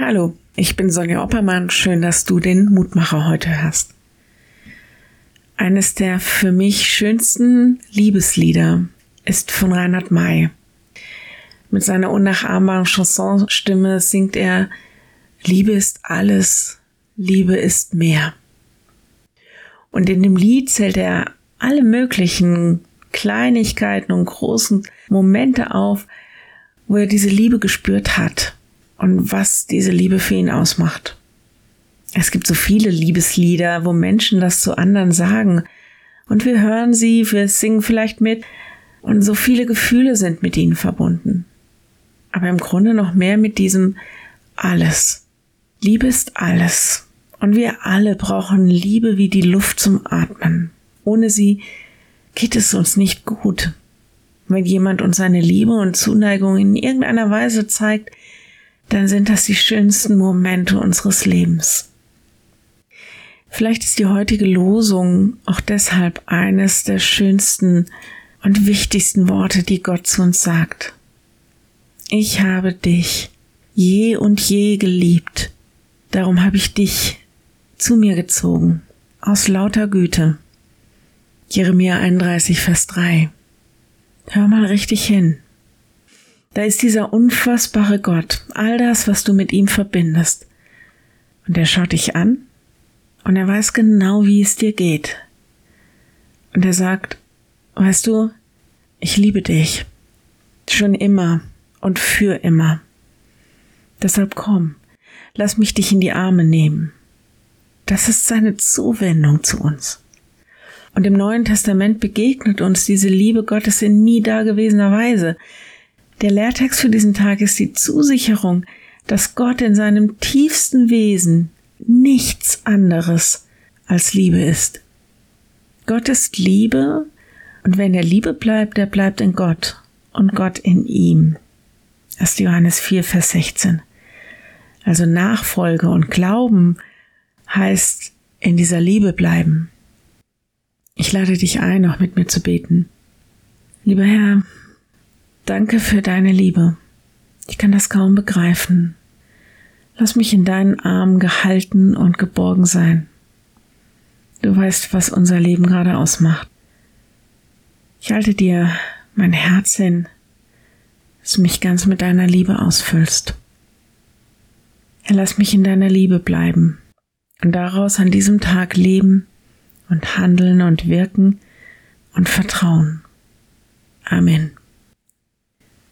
Hallo, ich bin Sonja Oppermann. Schön, dass du den Mutmacher heute hörst. Eines der für mich schönsten Liebeslieder ist von Reinhard May. Mit seiner unnachahmbaren Chansonstimme singt er Liebe ist alles, Liebe ist mehr. Und in dem Lied zählt er alle möglichen Kleinigkeiten und großen Momente auf, wo er diese Liebe gespürt hat und was diese Liebe für ihn ausmacht. Es gibt so viele Liebeslieder, wo Menschen das zu anderen sagen und wir hören sie, wir singen vielleicht mit und so viele Gefühle sind mit ihnen verbunden. Aber im Grunde noch mehr mit diesem alles. Liebe ist alles. Und wir alle brauchen Liebe wie die Luft zum Atmen. Ohne sie geht es uns nicht gut. Wenn jemand uns seine Liebe und Zuneigung in irgendeiner Weise zeigt, dann sind das die schönsten Momente unseres Lebens. Vielleicht ist die heutige Losung auch deshalb eines der schönsten und wichtigsten Worte, die Gott zu uns sagt. Ich habe dich je und je geliebt, darum habe ich dich zu mir gezogen, aus lauter Güte. Jeremia 31, Vers 3. Hör mal richtig hin. Da ist dieser unfassbare Gott, all das, was du mit ihm verbindest. Und er schaut dich an und er weiß genau, wie es dir geht. Und er sagt, weißt du, ich liebe dich. Schon immer und für immer. Deshalb komm, lass mich dich in die Arme nehmen. Das ist seine Zuwendung zu uns. Und im Neuen Testament begegnet uns diese Liebe Gottes in nie dagewesener Weise. Der Lehrtext für diesen Tag ist die Zusicherung, dass Gott in seinem tiefsten Wesen nichts anderes als Liebe ist. Gott ist Liebe und wenn er Liebe bleibt, er bleibt in Gott und Gott in ihm. Das ist Johannes 4, Vers 16. Also Nachfolge und Glauben heißt in dieser Liebe bleiben. Ich lade dich ein, auch mit mir zu beten. Lieber Herr, danke für deine Liebe. Ich kann das kaum begreifen. Lass mich in deinen Armen gehalten und geborgen sein. Du weißt, was unser Leben gerade ausmacht. Ich halte dir mein Herz hin, dass du mich ganz mit deiner Liebe ausfüllst. Herr, lass mich in deiner Liebe bleiben und daraus an diesem Tag leben und handeln und wirken und vertrauen. Amen.